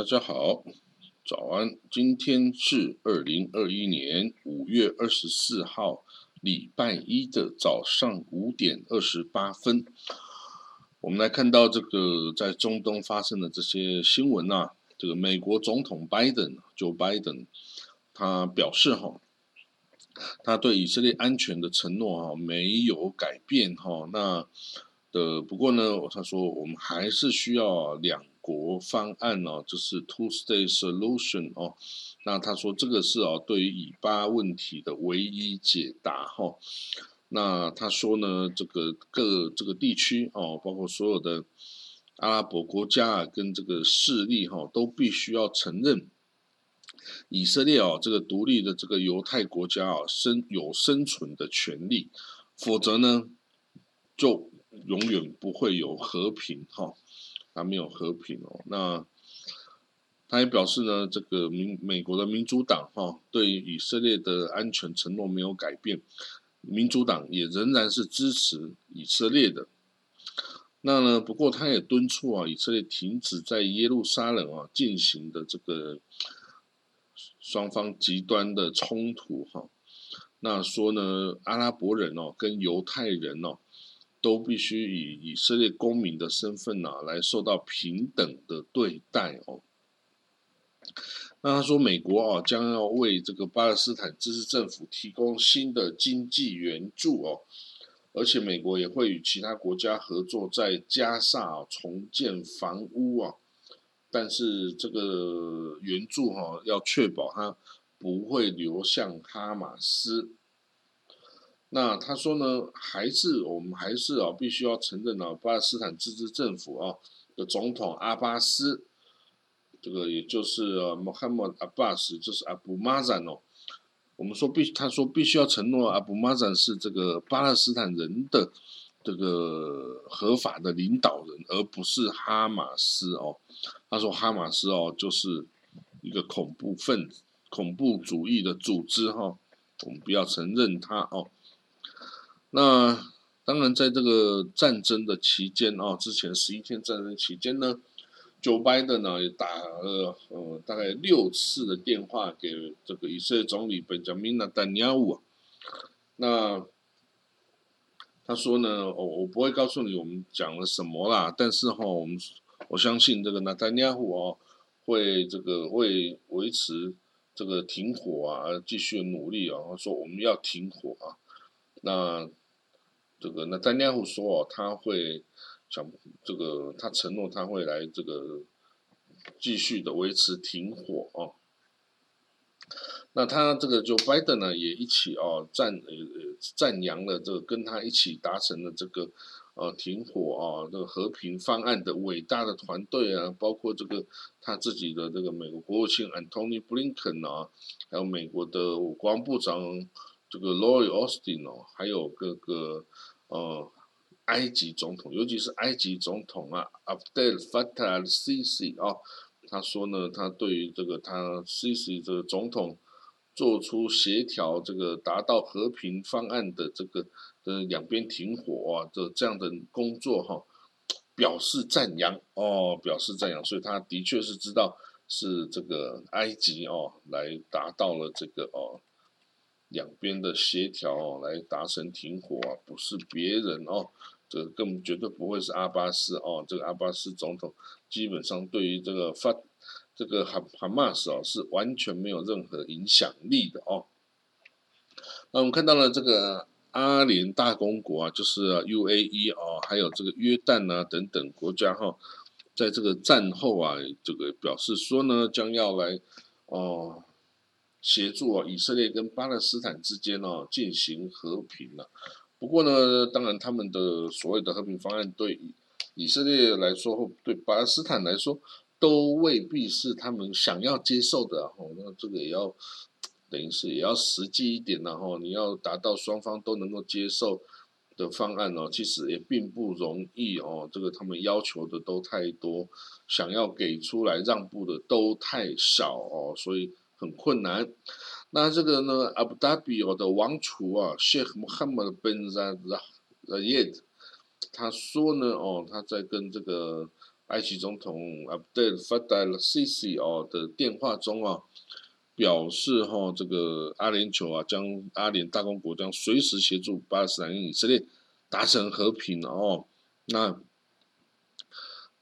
大家好，早安！今天是二零二一年五月二十四号，礼拜一的早上五点二十八分。我们来看到这个在中东发生的这些新闻啊，这个美国总统拜登，Joe Biden，他表示哈，他对以色列安全的承诺哈没有改变哈。那的不过呢，他说我们还是需要两。国方案哦，就是 two state solution 哦，那他说这个是哦，对于以巴问题的唯一解答哈。那他说呢，这个各这个地区哦，包括所有的阿拉伯国家啊，跟这个势力哈，都必须要承认以色列哦，这个独立的这个犹太国家啊，生有生存的权利，否则呢，就永远不会有和平哈。还没有和平哦。那他也表示呢，这个民美国的民主党哈，对以色列的安全承诺没有改变，民主党也仍然是支持以色列的。那呢，不过他也敦促啊，以色列停止在耶路撒冷啊进行的这个双方极端的冲突哈。那说呢，阿拉伯人哦跟犹太人哦。都必须以以色列公民的身份啊，来受到平等的对待哦。那他说，美国啊将要为这个巴勒斯坦自治政府提供新的经济援助哦，而且美国也会与其他国家合作，在加沙重建房屋啊。但是这个援助哈，要确保它不会流向哈马斯。那他说呢，还是我们还是啊，必须要承认啊，巴勒斯坦自治政府啊的总统阿巴斯，这个也就是呃，Mohammed Abbas，就是阿布马赞哦。我们说必，他说必须要承诺阿布马赞是这个巴勒斯坦人的这个合法的领导人，而不是哈马斯哦。他说哈马斯哦，就是一个恐怖分子、恐怖主义的组织哈，我们不要承认他哦。那当然，在这个战争的期间啊，之前十一天战争期间呢，Joe Biden 呢也打了呃大概六次的电话给这个以色列总理本 n 明纳丹尼亚乌。那他说呢，我我不会告诉你我们讲了什么啦，但是哈，我们我相信这个纳丹尼亚胡哦会这个为维持这个停火啊继续努力啊，说我们要停火啊，那。这个那丹尼尔说哦，他会想这个，他承诺他会来这个继续的维持停火哦。那他这个就拜登呢也一起哦赞呃赞扬了这个跟他一起达成了这个呃停火啊这个和平方案的伟大的团队啊，包括这个他自己的这个美国国务卿 Antony Blinken 啊，还有美国的国防部长。这个 Lloyd Austin 哦，还有各个呃埃及总统，尤其是埃及总统啊，Abdel Fattah al-Sisi 啊，他说呢，他对于这个他 Sisi 这个总统做出协调这个达到和平方案的这个的两边停火啊的这样的工作哈，表示赞扬哦，表示赞扬，所以他的确是知道是这个埃及哦来达到了这个哦。两边的协调哦，来达成停火啊，不是别人哦，这个更绝对不会是阿巴斯哦。这个阿巴斯总统基本上对于这个发这个哈哈马斯哦，是完全没有任何影响力的哦。那我们看到了这个阿联大公国啊，就是 UAE 哦，还有这个约旦啊等等国家哈，在这个战后啊，这个表示说呢，将要来哦。协助啊，以色列跟巴勒斯坦之间哦进行和平了。不过呢，当然他们的所谓的和平方案对以色列来说，对巴勒斯坦来说，都未必是他们想要接受的。哦，那这个也要等于是也要实际一点然后你要达到双方都能够接受的方案哦，其实也并不容易哦。这个他们要求的都太多，想要给出来让步的都太少哦，所以。很困难。那这个呢？阿布达比的王储啊，Sheikh Mohammed bin Zayed，他说呢，哦，他在跟这个埃及总统 Abdel Fattah al-Sisi 哦的电话中啊，表示哈这个阿联酋啊将阿联大公国将随时协助巴勒斯坦跟以色列达成和平哦。那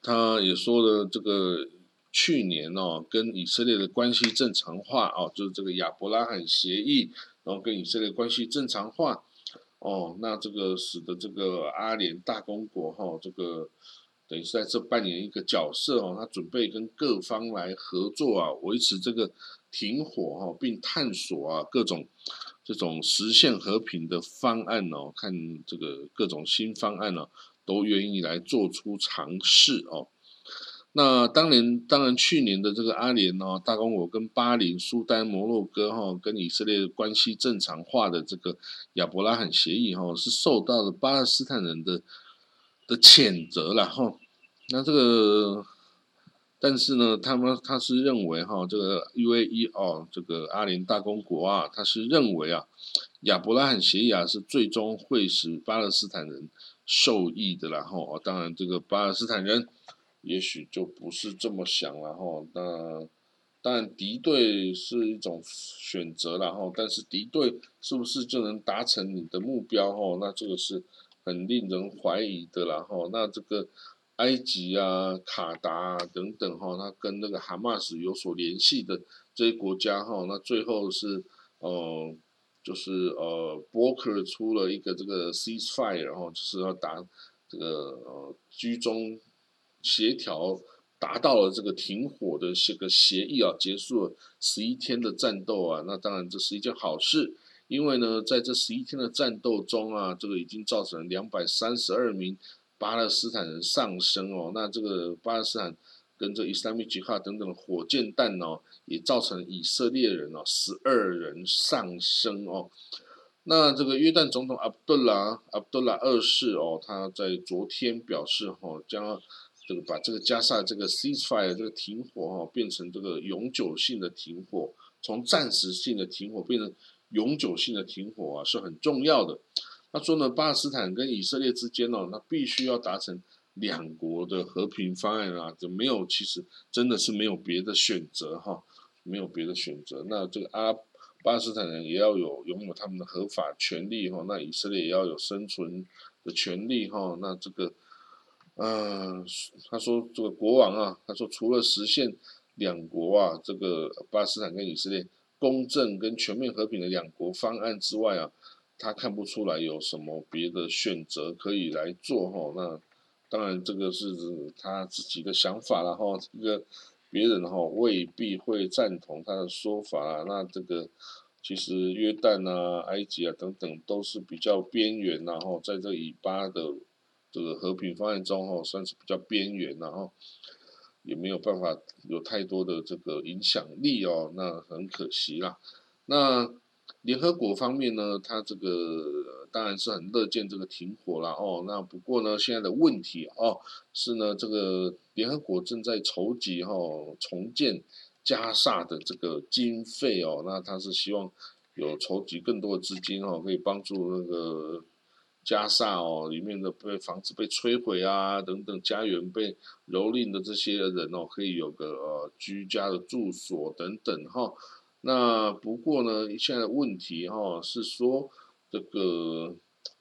他也说了这个去年哦跟以色列的关系正常化哦，就是这个亚伯拉罕协议，然后跟以色列关系正常化哦，那这个使得这个阿联大公国哈这个。等于是在这扮演一个角色哦，他准备跟各方来合作啊，维持这个停火哈，并探索啊各种这种实现和平的方案哦，看这个各种新方案呢，都愿意来做出尝试哦。那当年当然去年的这个阿联哦大公国跟巴林、苏丹、摩洛哥哈跟以色列关系正常化的这个亚伯拉罕协议哈，是受到了巴勒斯坦人的。的谴责了哈，那这个，但是呢，他们他是认为哈，这个 UAE 哦，这个阿联大公国啊，他是认为啊，亚伯拉罕协议啊是最终会使巴勒斯坦人受益的啦哈。当然，这个巴勒斯坦人也许就不是这么想了哈。那当然敌对是一种选择了哈，但是敌对是不是就能达成你的目标哈？那这个是。很令人怀疑的啦哈，那这个埃及啊、卡达等等哈，它跟那个哈马斯有所联系的这些国家哈，那最后是呃，就是呃，伯克出了一个这个 ceasefire，然后就是要打这个呃居中协调，达到了这个停火的这个协议啊，结束了十一天的战斗啊，那当然这是一件好事。因为呢，在这十一天的战斗中啊，这个已经造成两百三十二名巴勒斯坦人丧生哦。那这个巴勒斯坦跟这伊斯兰米吉哈等等的火箭弹哦，也造成以色列人哦十二人丧生哦。那这个约旦总统阿卜杜拉阿卜杜拉二世哦，他在昨天表示哦，将这个把这个加沙这个 ceasefire 这个停火哦，变成这个永久性的停火，从暂时性的停火变成。永久性的停火啊是很重要的。他说呢，巴勒斯坦跟以色列之间呢，那必须要达成两国的和平方案啊，就没有其实真的是没有别的选择哈，没有别的选择。那这个阿巴勒斯坦人也要有拥有他们的合法权利哈，那以色列也要有生存的权利哈。那这个，嗯，他说这个国王啊，他说除了实现两国啊，这个巴勒斯坦跟以色列。公正跟全面和平的两国方案之外啊，他看不出来有什么别的选择可以来做哈。那当然这个是他自己的想法了哈。这个别人哈未必会赞同他的说法啊。那这个其实约旦啊、埃及啊等等都是比较边缘然后在这以巴的这个和平方案中哈，算是比较边缘然后。也没有办法有太多的这个影响力哦，那很可惜啦。那联合国方面呢，它这个当然是很乐见这个停火啦哦。那不过呢，现在的问题哦是呢，这个联合国正在筹集哈重建加沙的这个经费哦，那他是希望有筹集更多的资金哦，可以帮助那个。加萨哦，里面的被房子被摧毁啊，等等，家园被蹂躏的这些人哦，可以有个呃居家的住所等等哈。那不过呢，现在问题哈是说，这个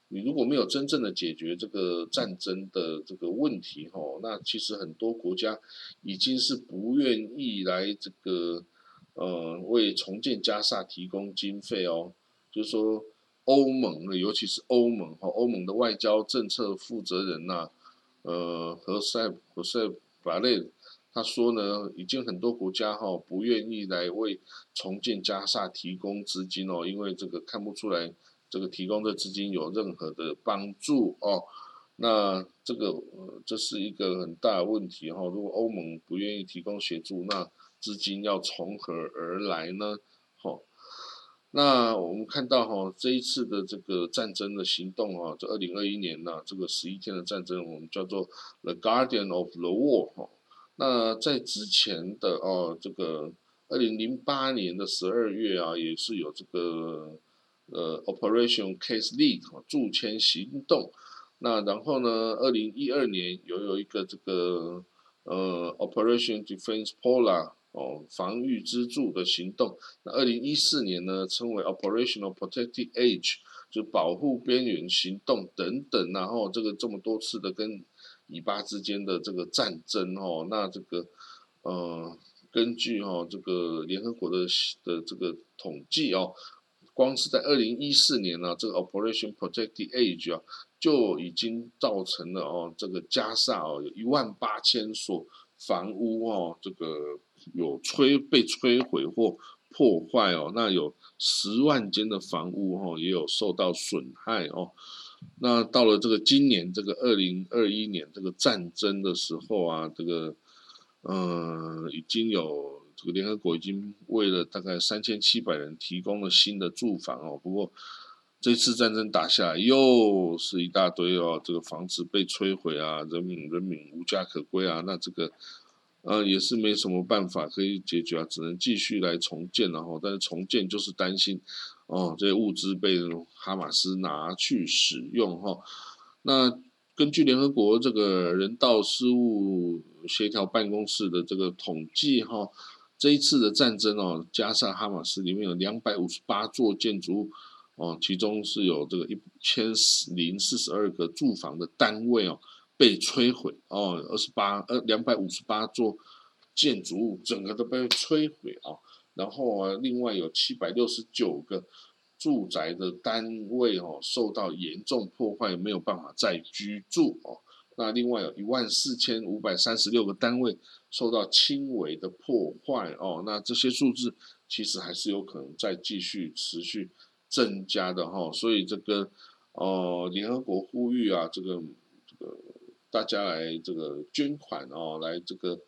你如果没有真正的解决这个战争的这个问题哈，那其实很多国家已经是不愿意来这个呃为重建加萨提供经费哦，就是说。欧盟的，尤其是欧盟哈，欧盟的外交政策负责人呐，呃，何塞何塞巴列他说呢，已经很多国家哈不愿意来为重建加沙提供资金哦，因为这个看不出来这个提供的资金有任何的帮助哦。那这个这是一个很大的问题哈。如果欧盟不愿意提供协助，那资金要从何而来呢？哈。那我们看到哈，这一次的这个战争的行动哈，这二零二一年呢，这个十一天的战争，我们叫做 The Guardian of the War 哈。那在之前的哦，这个二零零八年的十二月啊，也是有这个呃 Operation Case Lead 驻签行动。那然后呢，二零一二年有有一个这个呃，Operation Defense Polar 哦，防御支柱的行动。那二零一四年呢，称为 Operational Protective Edge，就保护边缘行动等等。然后这个这么多次的跟以巴之间的这个战争哦，那这个呃，根据哈这个联合国的的这个统计哦，光是在二零一四年呢，这个 Operation Protective Edge 啊。就已经造成了哦，这个加沙哦，有一万八千所房屋哦，这个有摧被摧毁或破坏哦，那有十万间的房屋哦，也有受到损害哦。那到了这个今年这个二零二一年这个战争的时候啊，这个嗯，已经有这个联合国已经为了大概三千七百人提供了新的住房哦，不过。这次战争打下来，又是一大堆哦，这个房子被摧毁啊，人民人民无家可归啊，那这个，呃，也是没什么办法可以解决啊，只能继续来重建了哈。但是重建就是担心，哦，这些物资被哈马斯拿去使用哈。那根据联合国这个人道事务协调办公室的这个统计哈，这一次的战争哦，加上哈马斯里面有两百五十八座建筑物。哦，其中是有这个一千零四十二个住房的单位哦被摧毁哦，二十八呃两百五十八座建筑物整个都被摧毁啊，然后啊另外有七百六十九个住宅的单位哦受到严重破坏，没有办法再居住哦，那另外有一万四千五百三十六个单位受到轻微的破坏哦，那这些数字其实还是有可能再继续持续。增加的哈，所以这个哦，联合国呼吁啊，这个这个大家来这个捐款哦，来这个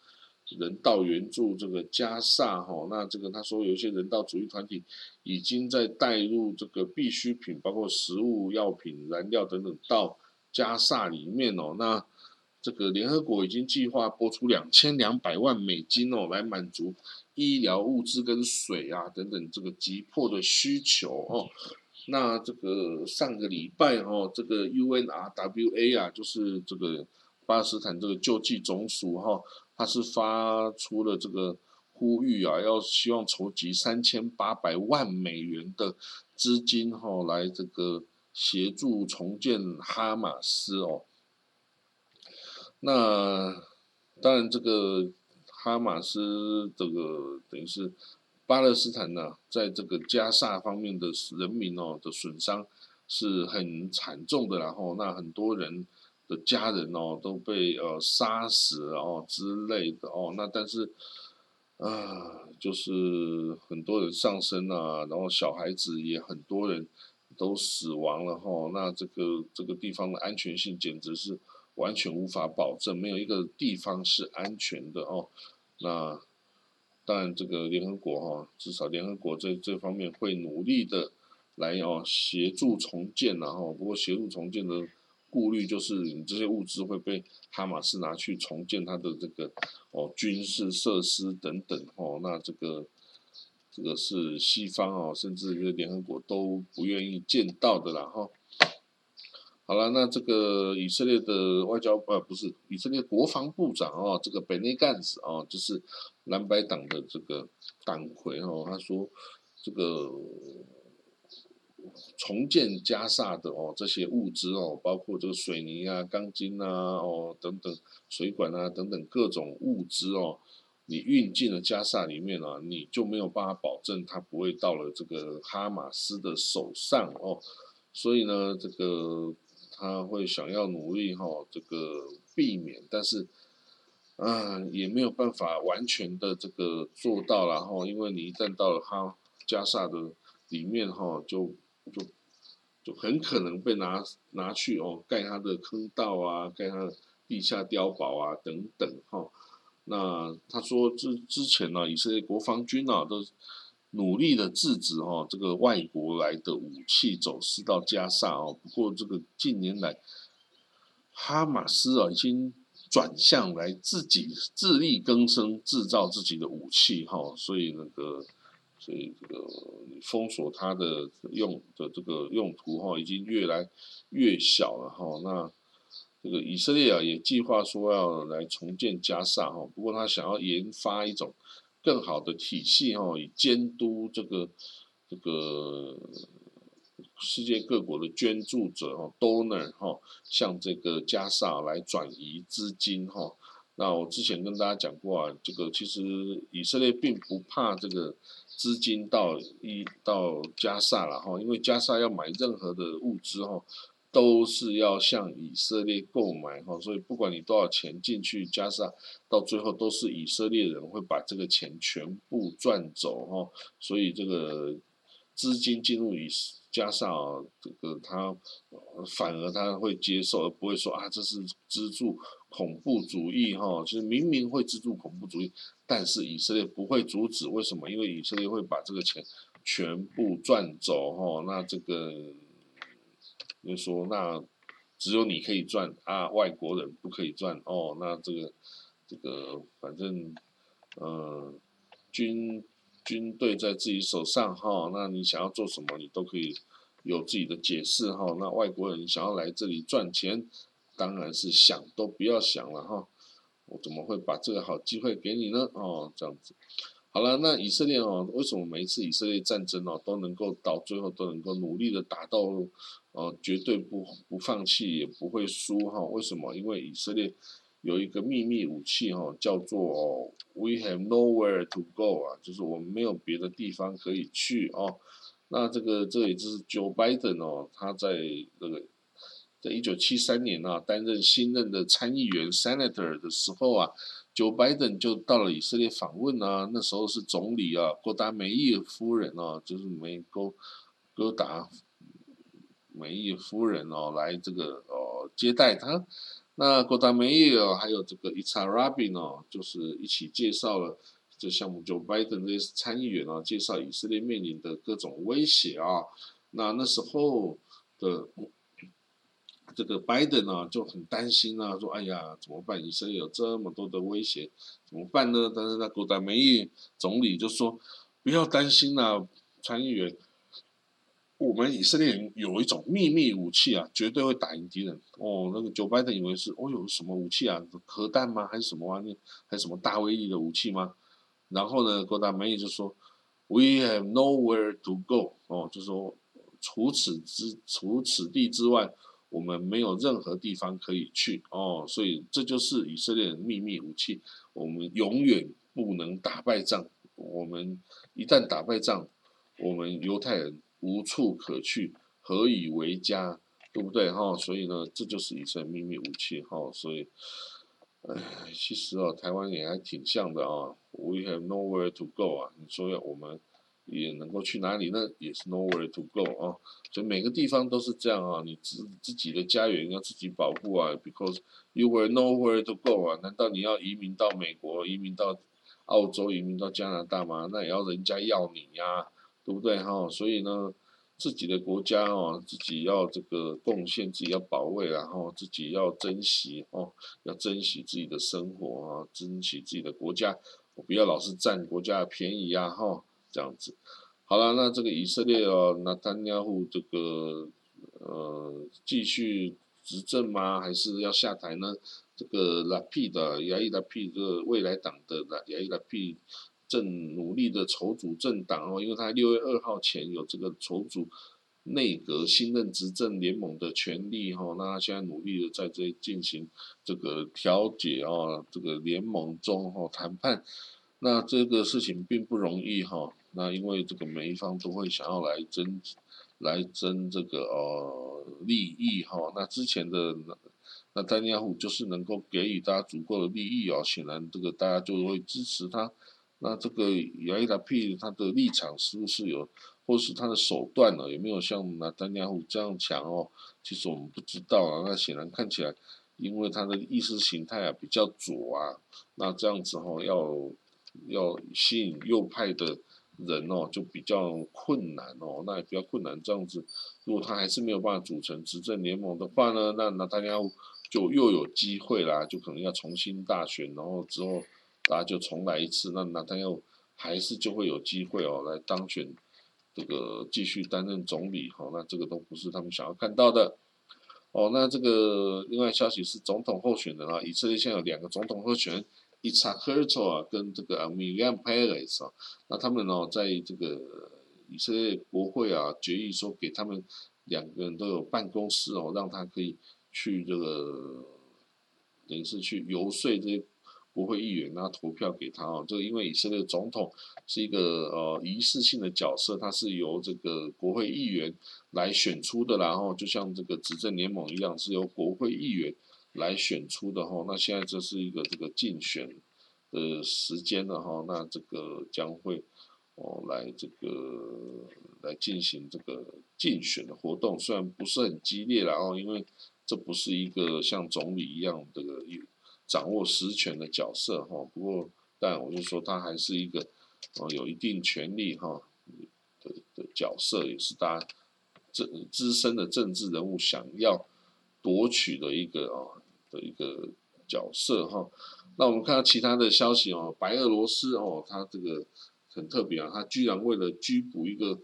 人道援助这个加萨哈。那这个他说有一些人道主义团体已经在带入这个必需品，包括食物、药品、燃料等等到加萨里面哦。那这个联合国已经计划拨出两千两百万美金哦，来满足。医疗物资跟水啊等等这个急迫的需求哦，那这个上个礼拜哦，这个 UNRWA 啊，就是这个巴勒斯坦这个救济总署哈，它是发出了这个呼吁啊，要希望筹集三千八百万美元的资金哈，来这个协助重建哈马斯哦。那当然这个。哈马斯这个等于是巴勒斯坦呢，在这个加萨方面的人民哦的损伤是很惨重的，然后那很多人的家人哦都被呃杀死哦之类的哦，那但是啊就是很多人丧生啊，然后小孩子也很多人都死亡了哈，那这个这个地方的安全性简直是。完全无法保证，没有一个地方是安全的哦。那当然，这个联合国哈，至少联合国在这方面会努力的来哦协助重建然后不过协助重建的顾虑就是，你这些物资会被哈马斯拿去重建它的这个哦军事设施等等哦。那这个这个是西方哦，甚至联合国都不愿意见到的啦哈。好了，那这个以色列的外交呃不是以色列国防部长哦，这个本内干子哦，就是蓝白党的这个党魁哦，他说这个重建加萨的哦这些物资哦，包括这个水泥啊、钢筋啊哦等等水管啊等等各种物资哦，你运进了加萨里面啊，你就没有办法保证它不会到了这个哈马斯的手上哦，所以呢这个。他会想要努力哈，这个避免，但是，啊，也没有办法完全的这个做到然后，因为你一旦到了哈加萨的里面哈，就就就很可能被拿拿去哦盖他的坑道啊，盖他的地下碉堡啊等等哈。那他说之之前呢，以色列国防军啊都。努力的制止哦，这个外国来的武器走私到加沙哦。不过这个近年来，哈马斯啊已经转向来自己自力更生，制造自己的武器哈。所以那个，所以这个封锁它的用的这个用途哈，已经越来越小了哈。那这个以色列啊，也计划说要来重建加萨哈，不过他想要研发一种更好的体系哈，以监督这个这个世界各国的捐助者哈，donor 哈，向这个加萨来转移资金哈。那我之前跟大家讲过啊，这个其实以色列并不怕这个资金到一到加萨了哈，因为加萨要买任何的物资哈。都是要向以色列购买哈，所以不管你多少钱进去，加上到最后都是以色列人会把这个钱全部赚走哈，所以这个资金进入以加上这个他反而他会接受，而不会说啊这是资助恐怖主义哈，其实明明会资助恐怖主义，但是以色列不会阻止，为什么？因为以色列会把这个钱全部赚走哈，那这个。就说那只有你可以赚啊，外国人不可以赚哦。那这个这个反正呃军军队在自己手上哈，那你想要做什么，你都可以有自己的解释哈。那外国人想要来这里赚钱，当然是想都不要想了哈。我怎么会把这个好机会给你呢？哦，这样子。好了，那以色列哦，为什么每一次以色列战争哦都能够到最后都能够努力的打到，呃，绝对不不放弃也不会输哈？为什么？因为以色列有一个秘密武器哈，叫做 We have nowhere to go 啊，就是我们没有别的地方可以去哦。那这个这也就是 Joe Biden 哦，他在那个在一九七三年啊担任新任的参议员 Senator 的时候啊。Joe Biden 就到了以色列访问啊，那时候是总理啊，郭达梅耶夫人啊，就是美国戈达梅伊夫人哦，来这个哦接待他。那郭达梅伊哦，还有这个伊查拉宾哦，就是一起介绍了这项目。就拜登这些参议员啊，介绍以色列面临的各种威胁啊。那那时候的。这个拜登呢就很担心啊，说：“哎呀，怎么办？以色列有这么多的威胁，怎么办呢？”但是那古达梅伊总理就说：“不要担心啊，参议员，我们以色列人有一种秘密武器啊，绝对会打赢敌人。”哦，那个九拜登以为是哦，有什么武器啊？核弹吗？还是什么玩意？还是什么大威力的武器吗？然后呢，郭达梅伊就说：“We have nowhere to go。”哦，就说除此之除此地之外。我们没有任何地方可以去哦，所以这就是以色列的秘密武器。我们永远不能打败仗，我们一旦打败仗，我们犹太人无处可去，何以为家？对不对哈？所以呢，这就是以色列秘密武器哈。所以，唉，其实哦，台湾也还挺像的啊。We have nowhere to go 啊，你说要我们。也能够去哪里呢？也是 nowhere to go 啊，所以每个地方都是这样啊。你自自己的家园要自己保护啊，because you were nowhere to go 啊。难道你要移民到美国、移民到澳洲、移民到加拿大吗？那也要人家要你呀，对不对哈？所以呢，自己的国家哦，自己要这个贡献，自己要保卫，然后自己要珍惜哦，要珍惜自己的生活啊，珍惜自己的国家，我不要老是占国家的便宜呀哈。这样子，好了，那这个以色列哦，那丹尼户这个呃继续执政吗？还是要下台呢？这个拉皮的亚伊拉皮这个未来党的亚伊拉皮正努力的筹组政党哦，因为他六月二号前有这个筹组内阁新任执政联盟的权利哈，那他现在努力的在这进行这个调解哦，这个联盟中哈谈判，那这个事情并不容易哈。那因为这个每一方都会想要来争，来争这个呃利益哈。那之前的那丹尼亚胡就是能够给予大家足够的利益哦，显然这个大家就会支持他。那这个亚伊达 P 他的立场是不是有，或是他的手段呢？有没有像那丹尼亚胡这样强哦？其实我们不知道啊。那显然看起来，因为他的意识形态啊比较左啊，那这样子哈要要吸引右派的。人哦，就比较困难哦，那也比较困难。这样子，如果他还是没有办法组成执政联盟的话呢，那那大家就又有机会啦，就可能要重新大选，然后之后大家就重来一次。那那他又还是就会有机会哦，来当选这个继续担任总理哈。那这个都不是他们想要看到的。哦，那这个另外消息是总统候选人啊，以色列现在有两个总统候选人，Itzhak Herzog 啊，跟这个 Miriam Peres 啊，那他们呢，在这个以色列国会啊决议说给他们两个人都有办公室哦，让他可以去这个等于是去游说这些。国会议员那，投票给他哦。这个因为以色列总统是一个呃仪式性的角色，他是由这个国会议员来选出的，然后就像这个执政联盟一样，是由国会议员来选出的哈。那现在这是一个这个竞选的时间了哈。那这个将会哦来这个来进行这个竞选的活动，虽然不是很激烈然后，因为这不是一个像总理一样这个掌握实权的角色哈，不过但我就说他还是一个哦有一定权力哈的的角色，也是大家政资深的政治人物想要夺取的一个哦的一个角色哈。那我们看到其他的消息哦，白俄罗斯哦，他这个很特别啊，他居然为了拘捕一个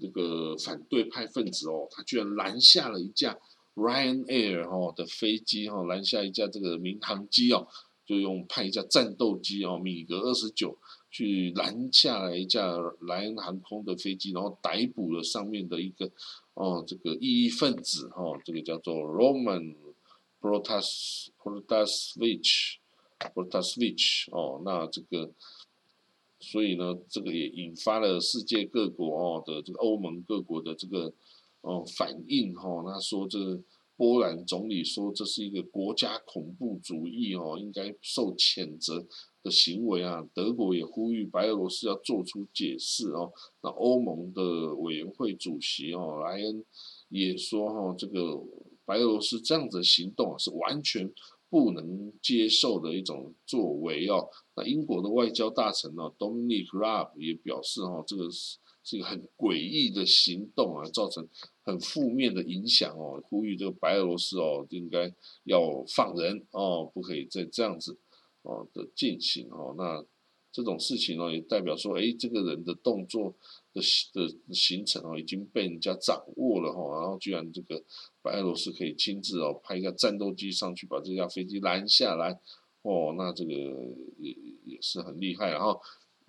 这个反对派分子哦，他居然拦下了一架。Ryanair 哈的飞机哈拦下一架这个民航机哦，就用派一架战斗机哦米格二十九去拦下来一架莱恩航空的飞机，然后逮捕了上面的一个哦这个异议分子哈，这个叫做 Roman Protas Protasevich Protasevich 哦，那这个所以呢，这个也引发了世界各国哦的这个欧盟各国的这个。哦，反应哈，那说这波兰总理说这是一个国家恐怖主义哦，应该受谴责的行为啊。德国也呼吁白俄罗斯要做出解释哦。那欧盟的委员会主席哦莱恩也说哈，这个白俄罗斯这样子的行动啊是完全不能接受的一种作为哦。那英国的外交大臣呢，Dominic Raab 也表示哈，这个是。是一个很诡异的行动啊，造成很负面的影响哦。呼吁这个白俄罗斯哦，应该要放人哦，不可以再这样子哦的进行哦。那这种事情呢，也代表说，哎，这个人的动作的的行程哦，已经被人家掌握了哈。然后居然这个白俄罗斯可以亲自哦派一架战斗机上去把这架飞机拦下来哦，那这个也也是很厉害然后。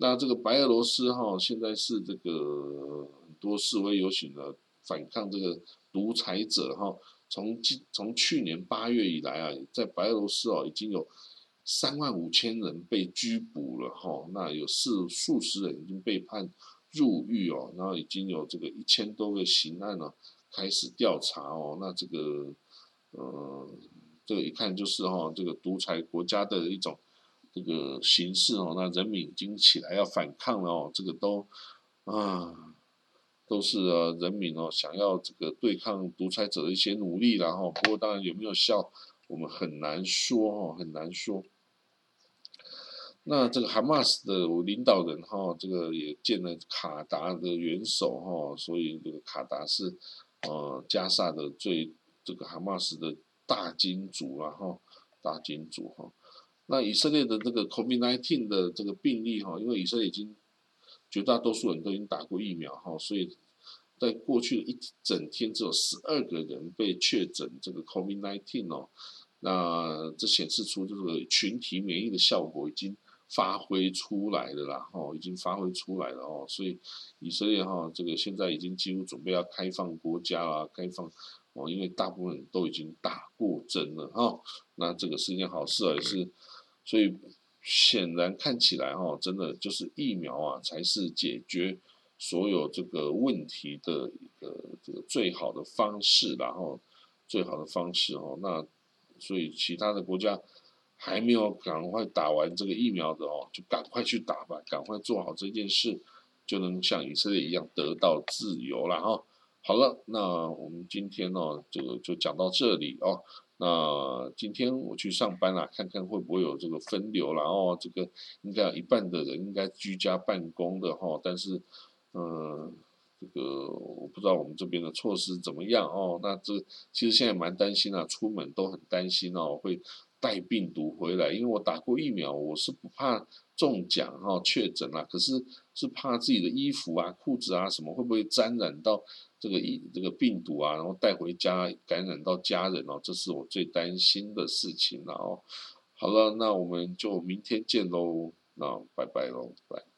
那这个白俄罗斯哈，现在是这个很多示威游行的反抗这个独裁者哈。从今从去年八月以来啊，在白俄罗斯哦，已经有三万五千人被拘捕了哈。那有四数十人已经被判入狱哦，然后已经有这个一千多个刑案呢开始调查哦。那这个呃，这个一看就是哈，这个独裁国家的一种。这个形势哦，那人民已经起来要反抗了哦，这个都啊，都是啊，人民哦想要这个对抗独裁者的一些努力然后，不过当然有没有效，我们很难说哦，很难说。那这个哈马斯的领导人哈，这个也见了卡达的元首哈，所以这个卡达是呃加萨的最这个哈马斯的大金主啊哈，大金主哈。那以色列的这个 COVID-19 的这个病例哈，因为以色列已经绝大多数人都已经打过疫苗哈，所以在过去的一整天只有十二个人被确诊这个 COVID-19 哦，那这显示出这个群体免疫的效果已经发挥出来了啦哈，已经发挥出来了哦，所以以色列哈这个现在已经几乎准备要开放国家啦，开放。哦，因为大部分人都已经打过针了哈，那这个是一件好事啊，也是，所以显然看起来哈，真的就是疫苗啊，才是解决所有这个问题的一个这个最好的方式，然后最好的方式哦，那所以其他的国家还没有赶快打完这个疫苗的哦，就赶快去打吧，赶快做好这件事，就能像以色列一样得到自由了哈。好了，那我们今天呢，这个就讲到这里哦。那今天我去上班了，看看会不会有这个分流啦哦。这个应该有一半的人应该居家办公的哈，但是，嗯，这个我不知道我们这边的措施怎么样哦。那这其实现在蛮担心啊，出门都很担心哦，会带病毒回来，因为我打过疫苗，我是不怕中奖哈确诊啦，可是是怕自己的衣服啊、裤子啊什么会不会沾染到这个疫这个病毒啊，然后带回家感染到家人哦，这是我最担心的事情了哦。好了，那我们就明天见喽，那拜拜喽，拜。